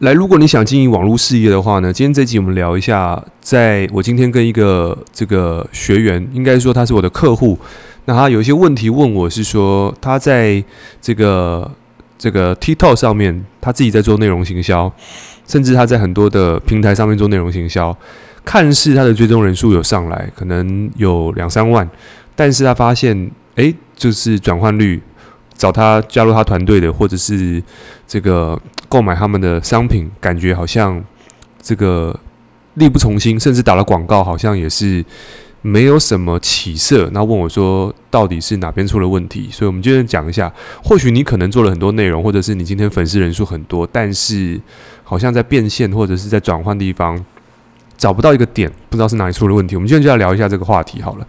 来，如果你想经营网络事业的话呢，今天这集我们聊一下，在我今天跟一个这个学员，应该说他是我的客户，那他有一些问题问我，是说他在这个这个 TikTok 上面，他自己在做内容行销，甚至他在很多的平台上面做内容行销，看似他的追踪人数有上来，可能有两三万，但是他发现，哎，就是转换率。找他加入他团队的，或者是这个购买他们的商品，感觉好像这个力不从心，甚至打了广告，好像也是没有什么起色。那问我说，到底是哪边出了问题？所以，我们今天讲一下。或许你可能做了很多内容，或者是你今天粉丝人数很多，但是好像在变现或者是在转换地方找不到一个点，不知道是哪里出了问题。我们今天就要聊一下这个话题好了。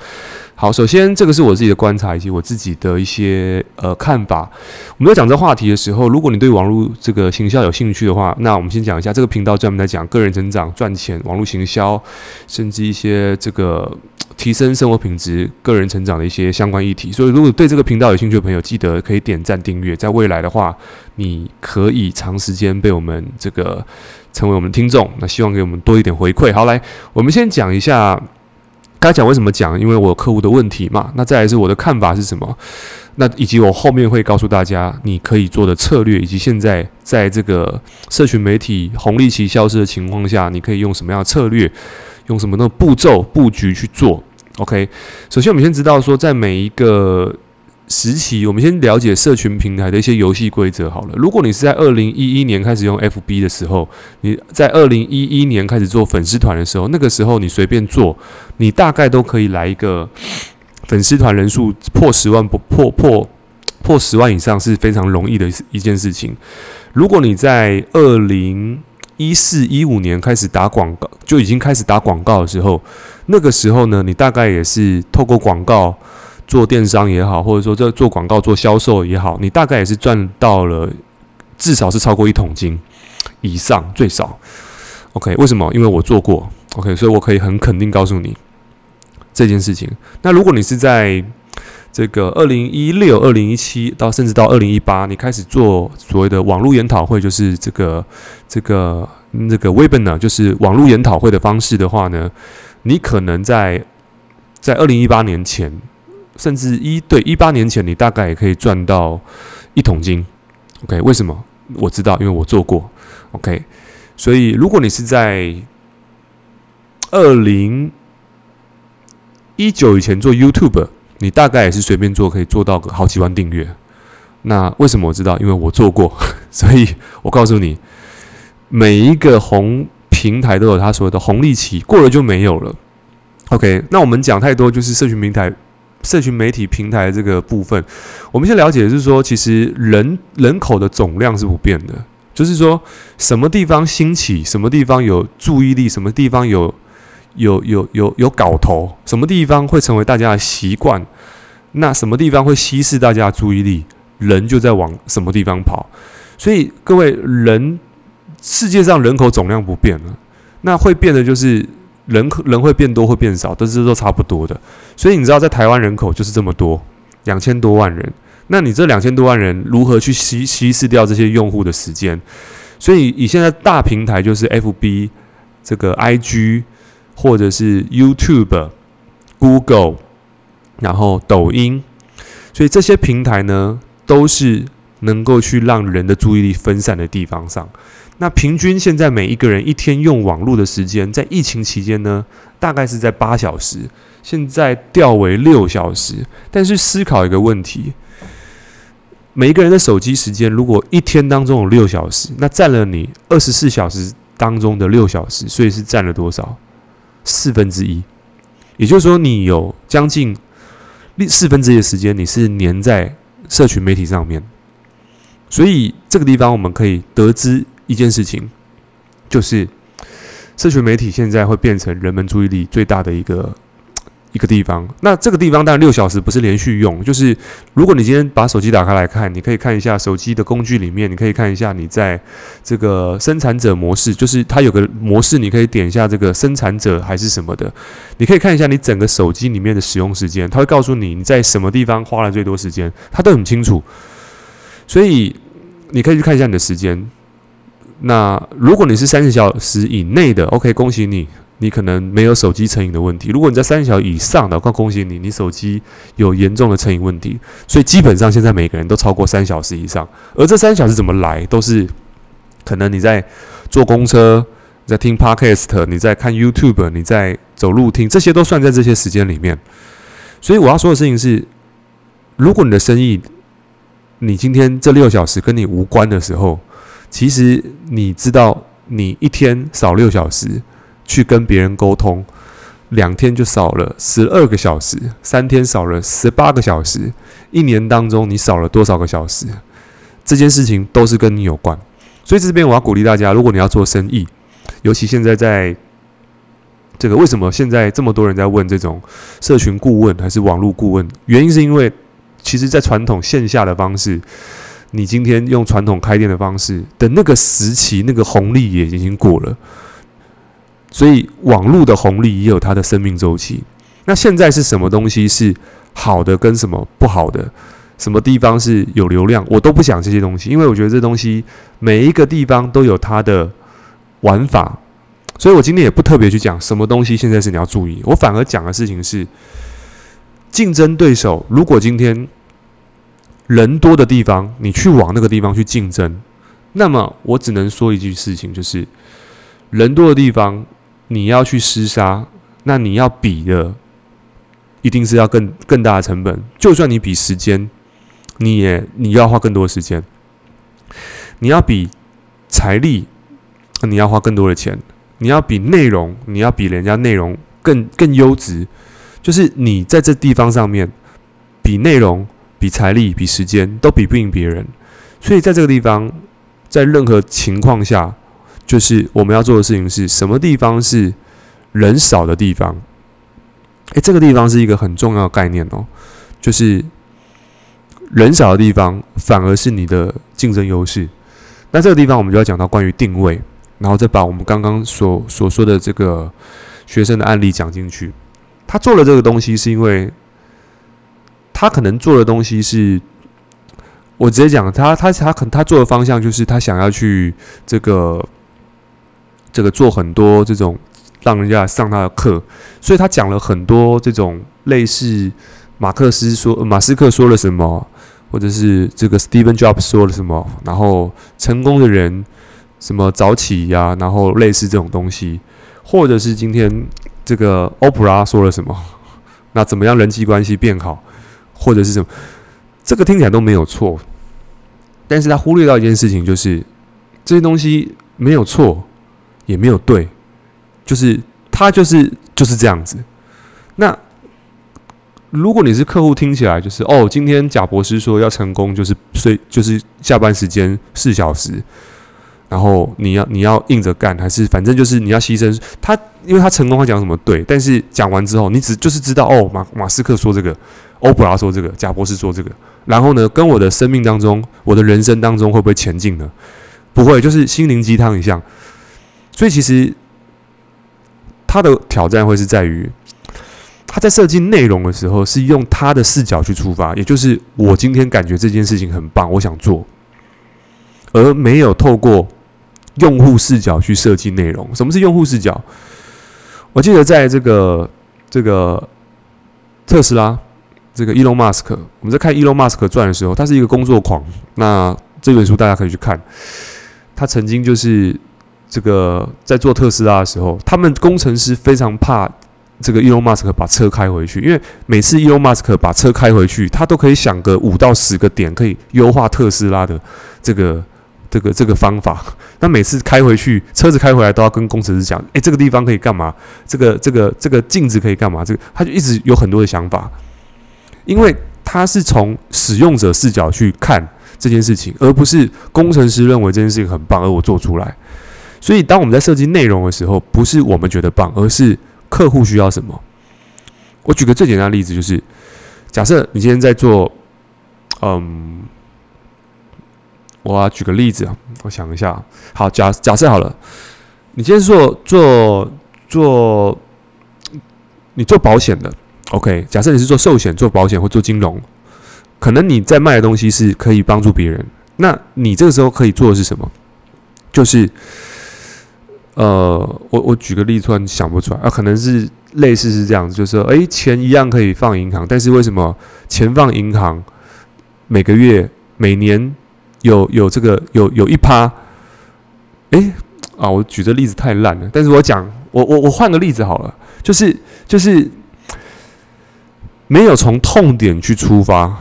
好，首先这个是我自己的观察以及我自己的一些呃看法。我们在讲这话题的时候，如果你对网络这个行销有兴趣的话，那我们先讲一下这个频道专门在讲个人成长、赚钱、网络行销，甚至一些这个提升生活品质、个人成长的一些相关议题。所以，如果对这个频道有兴趣的朋友，记得可以点赞订阅。在未来的话，你可以长时间被我们这个成为我们听众。那希望给我们多一点回馈。好，来，我们先讲一下。大家讲为什么讲？因为我有客户的问题嘛。那再来是我的看法是什么？那以及我后面会告诉大家你可以做的策略，以及现在在这个社群媒体红利期消失的情况下，你可以用什么样的策略，用什么样的步骤布局去做。OK，首先我们先知道说，在每一个。时期，我们先了解社群平台的一些游戏规则好了。如果你是在二零一一年开始用 FB 的时候，你在二零一一年开始做粉丝团的时候，那个时候你随便做，你大概都可以来一个粉丝团人数破十万不破破破十万以上是非常容易的一件事情。如果你在二零一四一五年开始打广告，就已经开始打广告的时候，那个时候呢，你大概也是透过广告。做电商也好，或者说这做广告、做销售也好，你大概也是赚到了，至少是超过一桶金以上，最少。OK，为什么？因为我做过。OK，所以我可以很肯定告诉你这件事情。那如果你是在这个二零一六、二零一七到甚至到二零一八，你开始做所谓的网络研讨会，就是这个这个这个 Webinar，就是网络研讨会的方式的话呢，你可能在在二零一八年前。甚至一对一八年前，你大概也可以赚到一桶金。OK，为什么？我知道，因为我做过。OK，所以如果你是在二零一九以前做 YouTube，你大概也是随便做可以做到个好几万订阅。那为什么我知道？因为我做过。所以我告诉你，每一个红平台都有它所谓的红利期，过了就没有了。OK，那我们讲太多就是社群平台。社群媒体平台这个部分，我们先了解的是说，其实人人口的总量是不变的，就是说什么地方兴起，什么地方有注意力，什么地方有有有有有搞头，什么地方会成为大家的习惯，那什么地方会稀释大家的注意力，人就在往什么地方跑。所以各位人，世界上人口总量不变了，那会变的就是。人口人会变多会变少，都是都差不多的。所以你知道，在台湾人口就是这么多，两千多万人。那你这两千多万人如何去稀稀释掉这些用户的时间？所以以现在大平台就是 FB、这个 IG 或者是 YouTube、Google，然后抖音，所以这些平台呢，都是能够去让人的注意力分散的地方上。那平均现在每一个人一天用网络的时间，在疫情期间呢，大概是在八小时，现在调为六小时。但是思考一个问题，每一个人的手机时间，如果一天当中有六小时，那占了你二十四小时当中的六小时，所以是占了多少？四分之一。也就是说，你有将近四分之一的时间，你是黏在社群媒体上面。所以这个地方我们可以得知。一件事情，就是社群媒体现在会变成人们注意力最大的一个一个地方。那这个地方当然六小时不是连续用，就是如果你今天把手机打开来看，你可以看一下手机的工具里面，你可以看一下你在这个生产者模式，就是它有个模式，你可以点一下这个生产者还是什么的，你可以看一下你整个手机里面的使用时间，它会告诉你你在什么地方花了最多时间，它都很清楚。所以你可以去看一下你的时间。那如果你是三十小时以内的，OK，恭喜你，你可能没有手机成瘾的问题。如果你在三十小时以上的，快恭喜你，你手机有严重的成瘾问题。所以基本上现在每个人都超过三小时以上，而这三小时怎么来，都是可能你在坐公车，在听 Podcast，你在看 YouTube，你在走路听，这些都算在这些时间里面。所以我要说的事情是，如果你的生意，你今天这六小时跟你无关的时候，其实你知道，你一天少六小时去跟别人沟通，两天就少了十二个小时，三天少了十八个小时，一年当中你少了多少个小时？这件事情都是跟你有关。所以这边我要鼓励大家，如果你要做生意，尤其现在在。这个为什么现在这么多人在问这种社群顾问还是网络顾问？原因是因为，其实，在传统线下的方式，你今天用传统开店的方式的那个时期，那个红利也已经过了。所以，网络的红利也有它的生命周期。那现在是什么东西是好的，跟什么不好的？什么地方是有流量？我都不讲这些东西，因为我觉得这东西每一个地方都有它的玩法。所以我今天也不特别去讲什么东西现在是你要注意，我反而讲的事情是竞争对手。如果今天人多的地方，你去往那个地方去竞争，那么我只能说一句事情，就是人多的地方你要去厮杀，那你要比的一定是要更更大的成本。就算你比时间，你也你要花更多时间；你要比财力，你要花更多的钱。你要比内容，你要比人家内容更更优质，就是你在这地方上面比内容、比财力、比时间都比不赢别人。所以在这个地方，在任何情况下，就是我们要做的事情是什么地方是人少的地方？诶，这个地方是一个很重要的概念哦，就是人少的地方反而是你的竞争优势。那这个地方我们就要讲到关于定位。然后再把我们刚刚所所说的这个学生的案例讲进去。他做了这个东西，是因为他可能做的东西是，我直接讲，他他他可他做的方向就是他想要去这个这个做很多这种让人家上他的课，所以他讲了很多这种类似马克思说马斯克说了什么，或者是这个 Steven Jobs 说了什么，然后成功的人。什么早起呀、然后类似这种东西，或者是今天这个欧普拉说了什么？那怎么样人际关系变好，或者是什么？这个听起来都没有错，但是他忽略到一件事情，就是这些东西没有错，也没有对，就是他就是就是这样子。那如果你是客户，听起来就是哦，今天贾博士说要成功，就是睡就是下班时间四小时。然后你要你要硬着干，还是反正就是你要牺牲他，因为他成功，他讲什么对，但是讲完之后，你只就是知道哦，马马斯克说这个，欧普拉说这个，贾博士说这个，然后呢，跟我的生命当中，我的人生当中会不会前进呢？不会，就是心灵鸡汤一样。所以其实他的挑战会是在于，他在设计内容的时候是用他的视角去出发，也就是我今天感觉这件事情很棒，我想做，而没有透过。用户视角去设计内容。什么是用户视角？我记得在这个这个特斯拉，这个伊隆马斯克，我们在看伊隆马斯克传的时候，他是一个工作狂。那这本书大家可以去看。他曾经就是这个在做特斯拉的时候，他们工程师非常怕这个伊隆马斯克把车开回去，因为每次伊隆马斯克把车开回去，他都可以想个五到十个点可以优化特斯拉的这个。这个这个方法，那每次开回去，车子开回来都要跟工程师讲，诶，这个地方可以干嘛？这个这个这个镜子可以干嘛？这个他就一直有很多的想法，因为他是从使用者视角去看这件事情，而不是工程师认为这件事情很棒，而我做出来。所以，当我们在设计内容的时候，不是我们觉得棒，而是客户需要什么。我举个最简单的例子，就是假设你今天在做，嗯。我要举个例子啊，我想一下。好，假假设好了，你今天做做做，你做保险的，OK。假设你是做寿险、做保险或做金融，可能你在卖的东西是可以帮助别人。那你这个时候可以做的是什么？就是，呃，我我举个例子，突然想不出来啊，可能是类似是这样子，就是说，诶，钱一样可以放银行，但是为什么钱放银行每个月、每年有有这个有有一趴？诶，啊，我举的例子太烂了，但是我讲，我我我换个例子好了，就是就是没有从痛点去出发，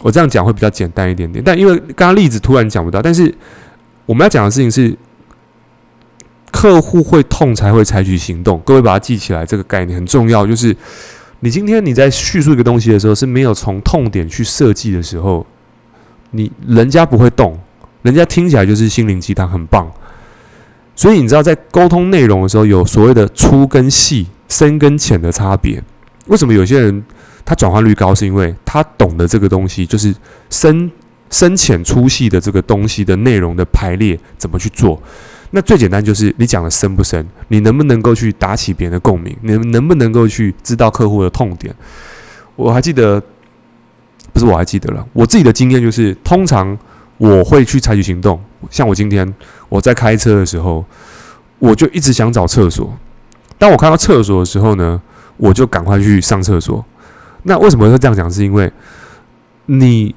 我这样讲会比较简单一点点，但因为刚刚例子突然讲不到，但是。我们要讲的事情是，客户会痛才会采取行动。各位把它记起来，这个概念很重要。就是你今天你在叙述一个东西的时候，是没有从痛点去设计的时候，你人家不会动，人家听起来就是心灵鸡汤，很棒。所以你知道，在沟通内容的时候，有所谓的粗跟细、深跟浅的差别。为什么有些人他转化率高？是因为他懂得这个东西，就是深。深浅粗细的这个东西的内容的排列怎么去做？那最简单就是你讲的深不深，你能不能够去打起别人的共鸣？你能不能够去知道客户的痛点？我还记得，不是我还记得了，我自己的经验就是，通常我会去采取行动。像我今天我在开车的时候，我就一直想找厕所。当我看到厕所的时候呢，我就赶快去上厕所。那为什么会这样讲？是因为你。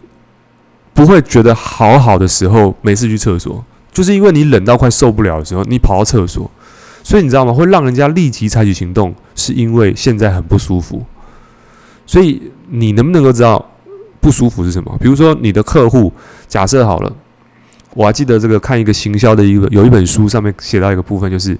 不会觉得好好的时候没事去厕所，就是因为你冷到快受不了的时候，你跑到厕所，所以你知道吗？会让人家立即采取行动，是因为现在很不舒服。所以你能不能够知道不舒服是什么？比如说你的客户，假设好了，我还记得这个看一个行销的一个有一本书上面写到一个部分，就是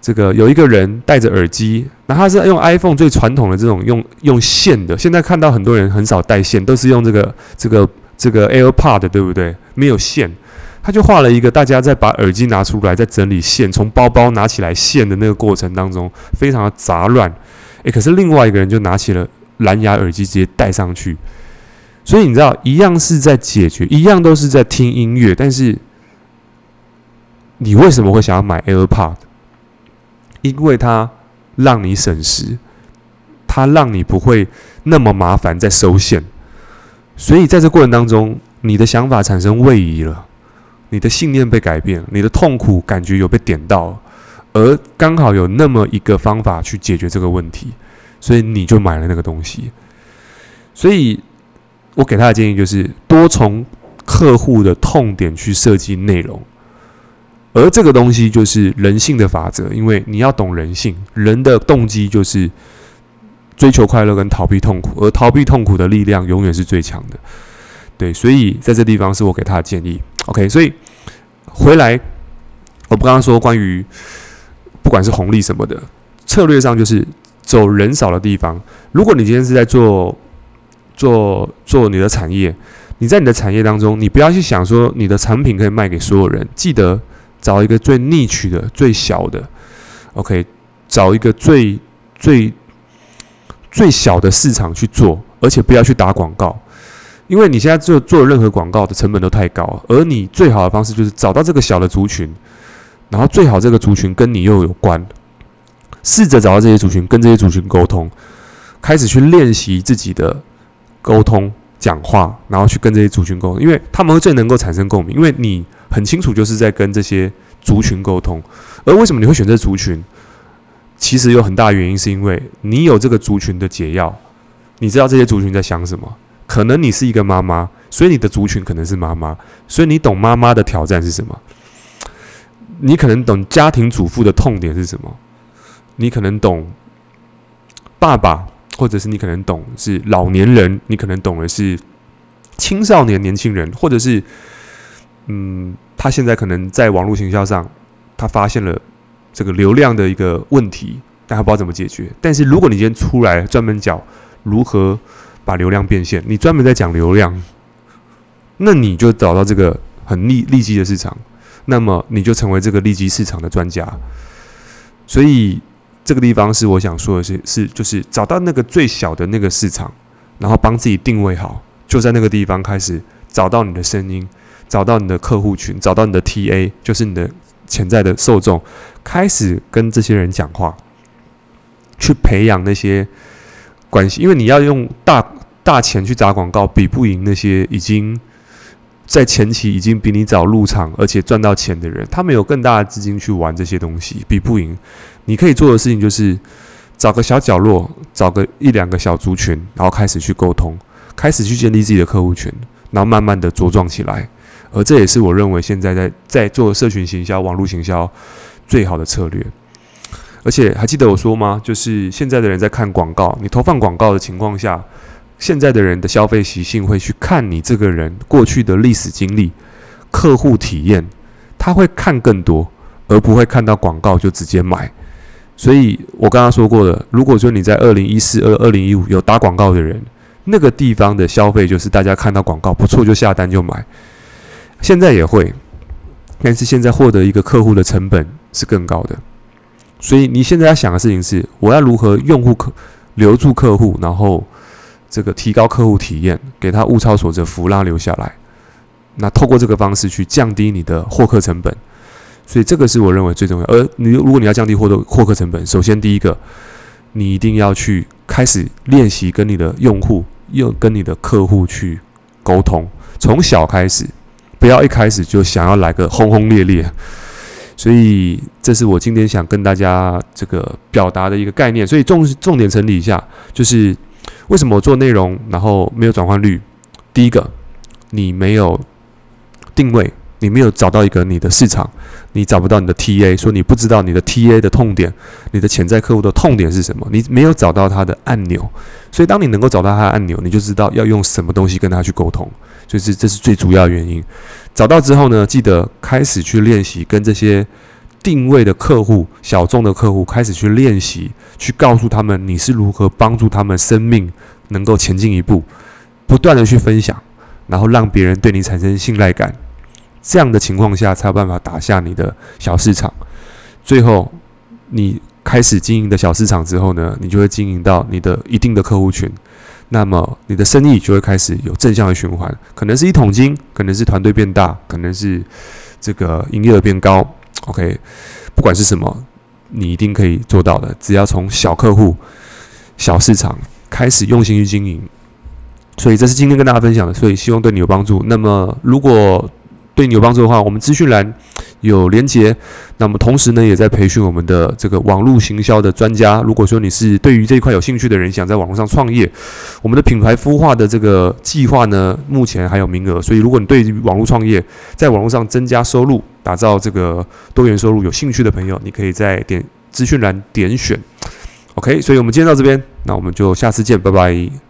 这个有一个人戴着耳机，那他是用 iPhone 最传统的这种用用线的，现在看到很多人很少带线，都是用这个这个。这个 AirPod 对不对？没有线，他就画了一个大家在把耳机拿出来，在整理线，从包包拿起来线的那个过程当中，非常的杂乱。诶，可是另外一个人就拿起了蓝牙耳机，直接戴上去。所以你知道，一样是在解决，一样都是在听音乐，但是你为什么会想要买 AirPod？因为它让你省时，它让你不会那么麻烦在收线。所以在这过程当中，你的想法产生位移了，你的信念被改变，你的痛苦感觉有被点到，而刚好有那么一个方法去解决这个问题，所以你就买了那个东西。所以我给他的建议就是多从客户的痛点去设计内容，而这个东西就是人性的法则，因为你要懂人性，人的动机就是。追求快乐跟逃避痛苦，而逃避痛苦的力量永远是最强的。对，所以在这地方是我给他的建议。OK，所以回来，我不刚刚说关于不管是红利什么的策略上，就是走人少的地方。如果你今天是在做做做你的产业，你在你的产业当中，你不要去想说你的产品可以卖给所有人，记得找一个最 ni 区的、最小的。OK，找一个最最。最小的市场去做，而且不要去打广告，因为你现在做做任何广告的成本都太高。而你最好的方式就是找到这个小的族群，然后最好这个族群跟你又有关，试着找到这些族群，跟这些族群沟通，开始去练习自己的沟通讲话，然后去跟这些族群沟通，因为他们会最能够产生共鸣，因为你很清楚就是在跟这些族群沟通。而为什么你会选择族群？其实有很大原因，是因为你有这个族群的解药，你知道这些族群在想什么。可能你是一个妈妈，所以你的族群可能是妈妈，所以你懂妈妈的挑战是什么。你可能懂家庭主妇的痛点是什么，你可能懂爸爸，或者是你可能懂是老年人，你可能懂的是青少年、年轻人，或者是嗯，他现在可能在网络行销上，他发现了。这个流量的一个问题，但他不知道怎么解决。但是如果你今天出来专门讲如何把流量变现，你专门在讲流量，那你就找到这个很利利基的市场，那么你就成为这个利基市场的专家。所以这个地方是我想说的是，是就是找到那个最小的那个市场，然后帮自己定位好，就在那个地方开始找到你的声音，找到你的客户群，找到你的 TA，就是你的。潜在的受众开始跟这些人讲话，去培养那些关系，因为你要用大大钱去砸广告，比不赢那些已经在前期已经比你早入场，而且赚到钱的人，他们有更大的资金去玩这些东西，比不赢。你可以做的事情就是找个小角落，找个一两个小族群，然后开始去沟通，开始去建立自己的客户群，然后慢慢的茁壮起来。而这也是我认为现在在在做社群行销、网络行销最好的策略。而且还记得我说吗？就是现在的人在看广告，你投放广告的情况下，现在的人的消费习性会去看你这个人过去的历史经历、客户体验，他会看更多，而不会看到广告就直接买。所以我刚刚说过的，如果说你在二零一四、二二零一五有打广告的人，那个地方的消费就是大家看到广告不错就下单就买。现在也会，但是现在获得一个客户的成本是更高的。所以你现在要想的事情是，我要如何用户客留住客户，然后这个提高客户体验，给他物超所值服务，让他留下来。那透过这个方式去降低你的获客成本，所以这个是我认为最重要。而你如果你要降低获得获客成本，首先第一个，你一定要去开始练习跟你的用户，用跟你的客户去沟通，从小开始，不要一开始就想要来个轰轰烈烈。所以，这是我今天想跟大家这个表达的一个概念。所以重重点整理一下，就是为什么我做内容，然后没有转换率？第一个，你没有定位，你没有找到一个你的市场，你找不到你的 TA，说你不知道你的 TA 的痛点，你的潜在客户的痛点是什么？你没有找到他的按钮。所以，当你能够找到他的按钮，你就知道要用什么东西跟他去沟通。所以，这这是最主要原因。找到之后呢，记得开始去练习跟这些定位的客户、小众的客户开始去练习，去告诉他们你是如何帮助他们生命能够前进一步，不断的去分享，然后让别人对你产生信赖感。这样的情况下，才有办法打下你的小市场。最后，你开始经营的小市场之后呢，你就会经营到你的一定的客户群。那么你的生意就会开始有正向的循环，可能是一桶金，可能是团队变大，可能是这个营业额变高。OK，不管是什么，你一定可以做到的。只要从小客户、小市场开始用心去经营。所以这是今天跟大家分享的，所以希望对你有帮助。那么如果对你有帮助的话，我们资讯栏有连结。那么同时呢，也在培训我们的这个网络行销的专家。如果说你是对于这一块有兴趣的人，想在网络上创业，我们的品牌孵化的这个计划呢，目前还有名额。所以如果你对于网络创业，在网络上增加收入、打造这个多元收入有兴趣的朋友，你可以在点资讯栏点选。OK，所以我们今天到这边，那我们就下次见，拜拜。